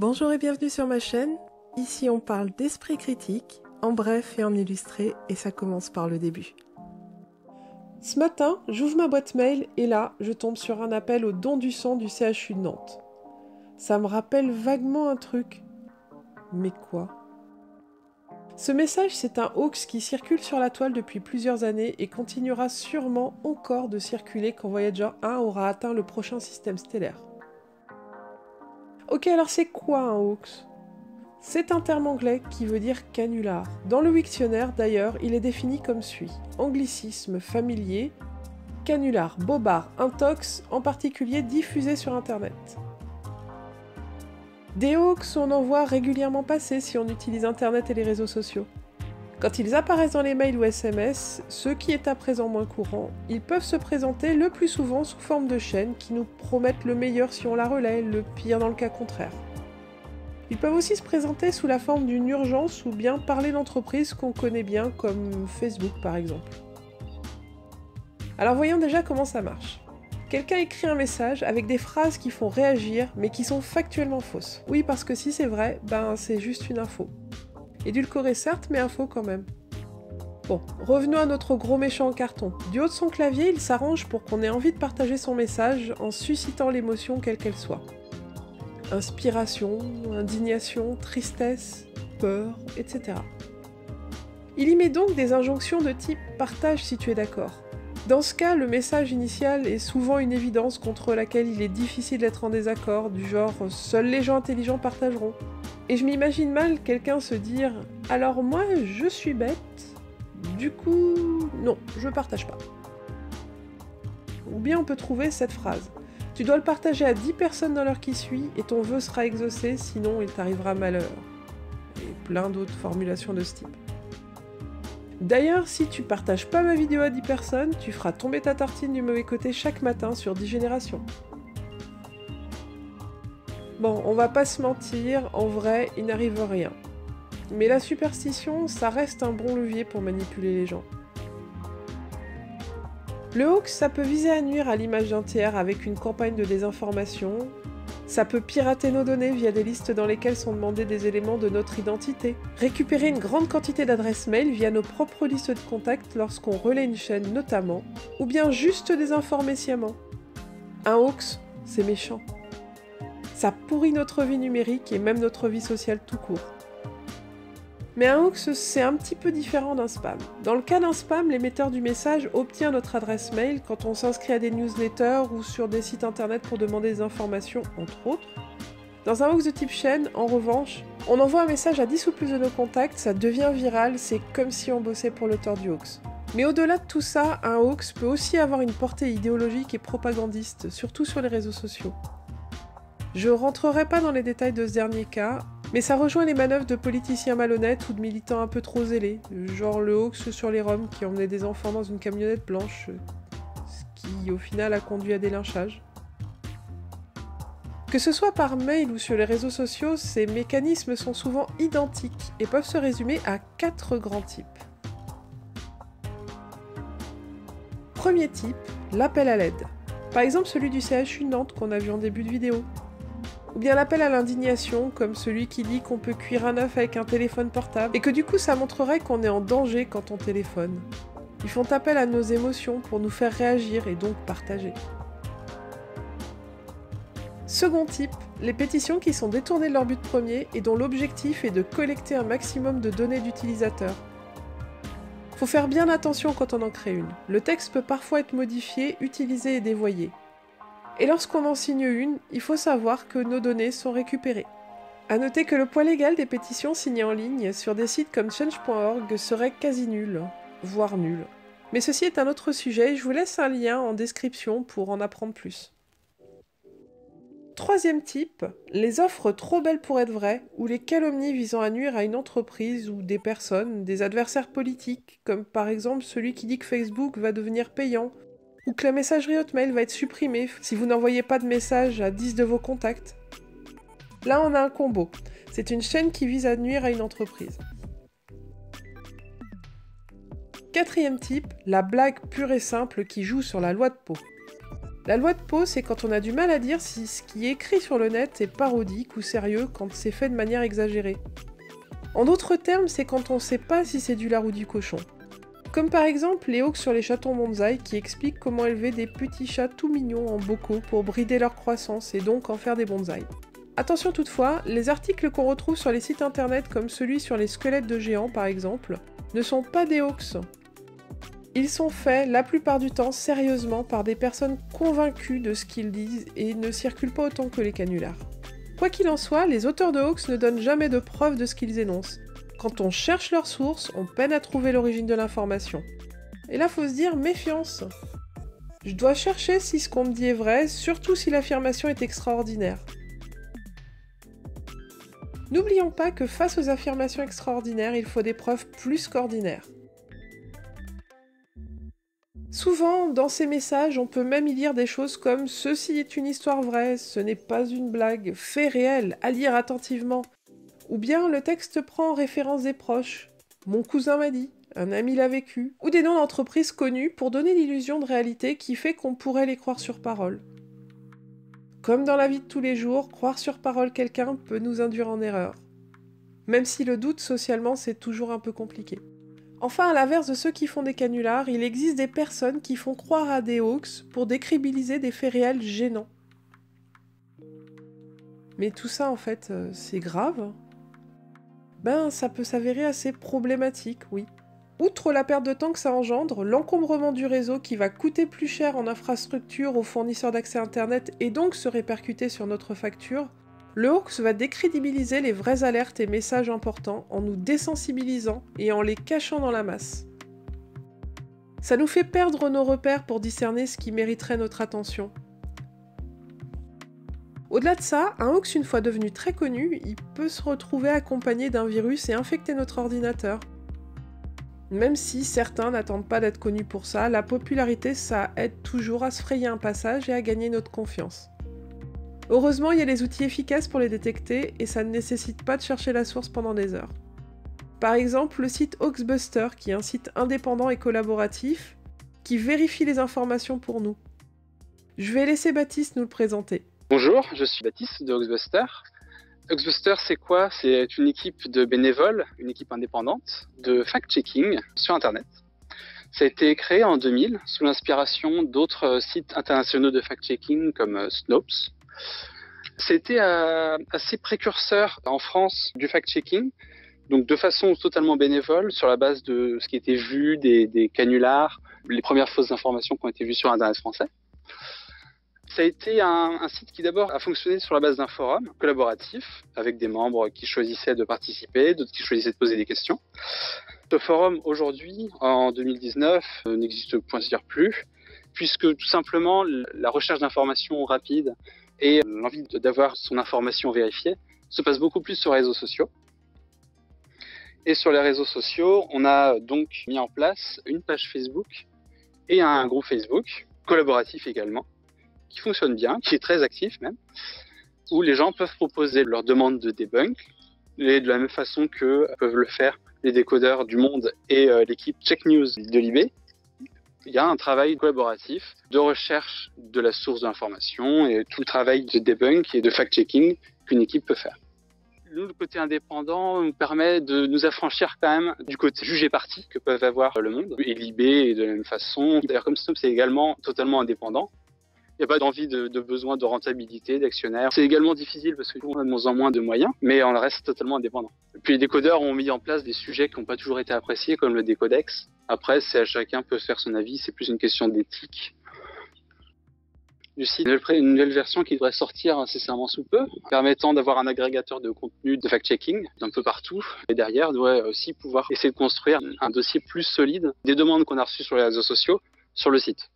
Bonjour et bienvenue sur ma chaîne. Ici on parle d'esprit critique, en bref et en illustré, et ça commence par le début. Ce matin, j'ouvre ma boîte mail et là, je tombe sur un appel au don du sang du CHU de Nantes. Ça me rappelle vaguement un truc. Mais quoi? Ce message, c'est un hoax qui circule sur la toile depuis plusieurs années et continuera sûrement encore de circuler quand Voyager 1 aura atteint le prochain système stellaire. Ok, alors c'est quoi un hoax? C'est un terme anglais qui veut dire canular. Dans le dictionnaire, d'ailleurs, il est défini comme suit anglicisme familier, canular, bobard, intox, en particulier diffusé sur Internet. Des hoax, on en voit régulièrement passer si on utilise Internet et les réseaux sociaux. Quand ils apparaissent dans les mails ou SMS, ce qui est à présent moins courant, ils peuvent se présenter le plus souvent sous forme de chaînes qui nous promettent le meilleur si on la relaie, le pire dans le cas contraire. Ils peuvent aussi se présenter sous la forme d'une urgence ou bien parler d'entreprises qu'on connaît bien comme Facebook par exemple. Alors voyons déjà comment ça marche. Quelqu'un écrit un message avec des phrases qui font réagir mais qui sont factuellement fausses. Oui parce que si c'est vrai, ben c'est juste une info. Édulcoré certes, mais info quand même. Bon, revenons à notre gros méchant en carton. Du haut de son clavier, il s'arrange pour qu'on ait envie de partager son message en suscitant l'émotion quelle qu'elle soit. Inspiration, indignation, tristesse, peur, etc. Il y met donc des injonctions de type partage si tu es d'accord. Dans ce cas, le message initial est souvent une évidence contre laquelle il est difficile d'être en désaccord, du genre seuls les gens intelligents partageront, et je m'imagine mal quelqu'un se dire Alors moi, je suis bête, du coup, non, je partage pas. Ou bien on peut trouver cette phrase Tu dois le partager à 10 personnes dans l'heure qui suit et ton vœu sera exaucé, sinon il t'arrivera malheur. Et plein d'autres formulations de ce type. D'ailleurs, si tu partages pas ma vidéo à 10 personnes, tu feras tomber ta tartine du mauvais côté chaque matin sur 10 générations. Bon, on va pas se mentir, en vrai, il n'arrive rien. Mais la superstition, ça reste un bon levier pour manipuler les gens. Le hoax, ça peut viser à nuire à l'image d'un tiers avec une campagne de désinformation. Ça peut pirater nos données via des listes dans lesquelles sont demandés des éléments de notre identité. Récupérer une grande quantité d'adresses mail via nos propres listes de contacts lorsqu'on relaie une chaîne notamment. Ou bien juste désinformer sciemment. Un hoax, c'est méchant. Ça pourrit notre vie numérique et même notre vie sociale tout court. Mais un hoax, c'est un petit peu différent d'un spam. Dans le cas d'un spam, l'émetteur du message obtient notre adresse mail quand on s'inscrit à des newsletters ou sur des sites internet pour demander des informations, entre autres. Dans un hoax de type chaîne, en revanche, on envoie un message à 10 ou plus de nos contacts, ça devient viral, c'est comme si on bossait pour l'auteur du hoax. Mais au-delà de tout ça, un hoax peut aussi avoir une portée idéologique et propagandiste, surtout sur les réseaux sociaux. Je rentrerai pas dans les détails de ce dernier cas, mais ça rejoint les manœuvres de politiciens malhonnêtes ou de militants un peu trop zélés, genre le hoax sur les Roms qui emmenaient des enfants dans une camionnette blanche, ce qui au final a conduit à des lynchages. Que ce soit par mail ou sur les réseaux sociaux, ces mécanismes sont souvent identiques et peuvent se résumer à quatre grands types. Premier type, l'appel à l'aide. Par exemple celui du CHU Nantes qu'on a vu en début de vidéo. Ou bien l'appel à l'indignation, comme celui qui dit qu'on peut cuire un œuf avec un téléphone portable, et que du coup ça montrerait qu'on est en danger quand on téléphone. Ils font appel à nos émotions pour nous faire réagir et donc partager. Second type, les pétitions qui sont détournées de leur but premier et dont l'objectif est de collecter un maximum de données d'utilisateurs. Faut faire bien attention quand on en crée une. Le texte peut parfois être modifié, utilisé et dévoyé. Et lorsqu'on en signe une, il faut savoir que nos données sont récupérées. A noter que le poids légal des pétitions signées en ligne sur des sites comme change.org serait quasi nul, voire nul. Mais ceci est un autre sujet, je vous laisse un lien en description pour en apprendre plus. Troisième type, les offres trop belles pour être vraies, ou les calomnies visant à nuire à une entreprise ou des personnes, des adversaires politiques, comme par exemple celui qui dit que Facebook va devenir payant, ou que la messagerie Hotmail va être supprimée si vous n'envoyez pas de message à 10 de vos contacts. Là, on a un combo. C'est une chaîne qui vise à nuire à une entreprise. Quatrième type, la blague pure et simple qui joue sur la loi de peau. La loi de Poe, c'est quand on a du mal à dire si ce qui est écrit sur le net est parodique ou sérieux quand c'est fait de manière exagérée. En d'autres termes, c'est quand on sait pas si c'est du lard ou du cochon. Comme par exemple les hawks sur les chatons bonsaï qui expliquent comment élever des petits chats tout mignons en bocaux pour brider leur croissance et donc en faire des bonsaïs. Attention toutefois, les articles qu'on retrouve sur les sites internet comme celui sur les squelettes de géants par exemple, ne sont pas des hoax. Ils sont faits la plupart du temps sérieusement par des personnes convaincues de ce qu'ils disent et ne circulent pas autant que les canulars. Quoi qu'il en soit, les auteurs de hoax ne donnent jamais de preuves de ce qu'ils énoncent, quand on cherche leur source, on peine à trouver l'origine de l'information. Et là, faut se dire méfiance. Je dois chercher si ce qu'on me dit est vrai, surtout si l'affirmation est extraordinaire. N'oublions pas que face aux affirmations extraordinaires, il faut des preuves plus qu'ordinaires. Souvent, dans ces messages, on peut même y lire des choses comme Ceci est une histoire vraie, ce n'est pas une blague, fait réel, à lire attentivement, ou bien le texte prend en référence des proches. Mon cousin m'a dit, un ami l'a vécu, ou des noms d'entreprises connues pour donner l'illusion de réalité qui fait qu'on pourrait les croire sur parole. Comme dans la vie de tous les jours, croire sur parole quelqu'un peut nous induire en erreur. Même si le doute socialement c'est toujours un peu compliqué. Enfin, à l'inverse de ceux qui font des canulars, il existe des personnes qui font croire à des hoax pour décribiliser des faits réels gênants. Mais tout ça, en fait, euh, c'est grave ben ça peut s'avérer assez problématique, oui. Outre la perte de temps que ça engendre, l'encombrement du réseau qui va coûter plus cher en infrastructure aux fournisseurs d'accès Internet et donc se répercuter sur notre facture, le hoax va décrédibiliser les vraies alertes et messages importants en nous désensibilisant et en les cachant dans la masse. Ça nous fait perdre nos repères pour discerner ce qui mériterait notre attention, au-delà de ça, un hoax une fois devenu très connu, il peut se retrouver accompagné d'un virus et infecter notre ordinateur. Même si certains n'attendent pas d'être connus pour ça, la popularité ça aide toujours à se frayer un passage et à gagner notre confiance. Heureusement, il y a les outils efficaces pour les détecter et ça ne nécessite pas de chercher la source pendant des heures. Par exemple, le site Hoaxbuster, qui est un site indépendant et collaboratif, qui vérifie les informations pour nous. Je vais laisser Baptiste nous le présenter. Bonjour, je suis Baptiste de Huxbuster. Huxbuster, c'est quoi? C'est une équipe de bénévoles, une équipe indépendante de fact-checking sur Internet. Ça a été créé en 2000 sous l'inspiration d'autres sites internationaux de fact-checking comme euh, Snopes. C'était euh, assez précurseur en France du fact-checking, donc de façon totalement bénévole sur la base de ce qui était vu, des, des canulars, les premières fausses informations qui ont été vues sur Internet français. Ça a été un, site qui d'abord a fonctionné sur la base d'un forum collaboratif avec des membres qui choisissaient de participer, d'autres qui choisissaient de poser des questions. Ce forum aujourd'hui, en 2019, euh, n'existe point dire plus, puisque tout simplement la recherche d'informations rapides et l'envie d'avoir son information vérifiée se passe beaucoup plus sur les réseaux sociaux. Et sur les réseaux sociaux, on a donc mis en place une page Facebook et un groupe Facebook, collaboratif également, qui fonctionne bien, qui est très actif même, où les gens peuvent proposer leurs demandes de debunk, et de la même façon que peuvent le faire les décodeurs du monde et euh, l'équipe Check News de Libé. Il y a un travail collaboratif de recherche de la source d'information et tout le travail de debunk et de fact-checking qu'une équipe peut faire. Nous, le côté indépendant nous permet de nous affranchir quand même du côté jugé parti que peuvent avoir le monde et Libé de la même façon. D'ailleurs, comme Snoop, c'est également totalement indépendant. Il n'y a pas d'envie de, besoin de rentabilité, d'actionnaire. C'est également difficile parce qu'on a de moins en moins de moyens, mais on reste totalement indépendant. puis les décodeurs ont mis en place des sujets qui n'ont pas toujours été appréciés, comme le décodex. Après, c'est à chacun peut faire son avis, c'est plus une question d'éthique. Du site, une nouvelle version qui devrait sortir incessamment sous peu, permettant d'avoir un agrégateur de contenu de fact-checking d'un peu partout. Et derrière, doit aussi pouvoir essayer de construire un dossier plus solide des demandes qu'on a reçues sur les réseaux sociaux sur le site.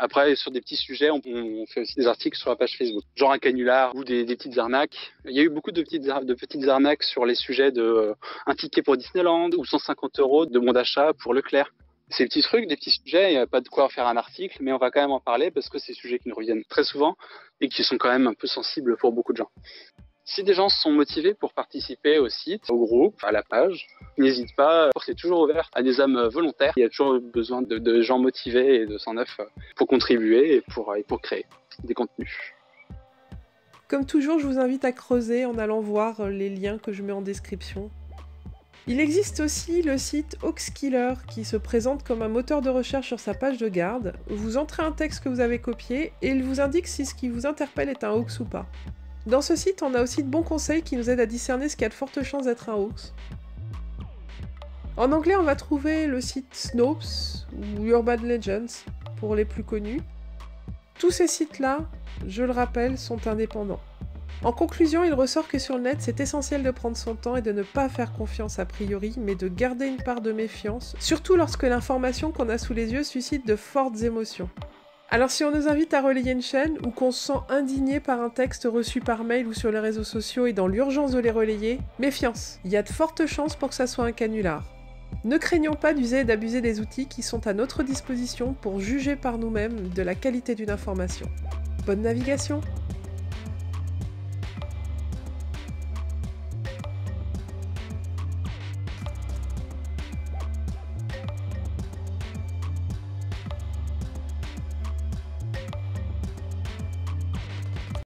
Après, sur des petits sujets, on, fait aussi des articles sur la page Facebook, genre un canular ou des, petites arnaques. Il y a eu beaucoup de petites, arnaques sur les sujets de un ticket pour Disneyland ou 150 euros de bon d'achat pour Leclerc. Ces petits trucs, des petits sujets, il n'y a pas de quoi faire un article, mais on va quand même en parler parce que c'est des sujets qui nous reviennent très souvent et qui sont quand même un peu sensibles pour beaucoup de gens. Si des gens sont motivés pour participer au site, au groupe, à la page, n'hésite pas. C'est toujours ouvert à des âmes volontaires. Il y a toujours besoin de, gens motivés et de 109 pour contribuer et pour, créer des contenus. Comme toujours, je vous invite à creuser en allant voir les liens que je mets en description. Il existe aussi le site Hoaxkiller qui se présente comme un moteur de recherche sur sa page de garde. Vous entrez un texte que vous avez copié et il vous indique si ce qui vous interpelle est un hoax ou pas. Dans ce site, on a aussi de bons conseils qui nous aident à discerner ce qui a de fortes chances d'être un hoax. En anglais, on va trouver le site Snopes ou Urban Legends pour les plus connus. Tous ces sites-là, je le rappelle, sont indépendants. En conclusion, il ressort que sur le net, c'est essentiel de prendre son temps et de ne pas faire confiance a priori, mais de garder une part de méfiance, surtout lorsque l'information qu'on a sous les yeux suscite de fortes émotions. Alors si on nous invite à relayer une chaîne ou qu'on se sent indigné par un texte reçu par mail ou sur les réseaux sociaux et dans l'urgence de les relayer, méfiance, il y a de fortes chances pour que ça soit un canular. Ne craignons pas d'user et d'abuser des outils qui sont à notre disposition pour juger par nous-mêmes de la qualité d'une information. Bonne navigation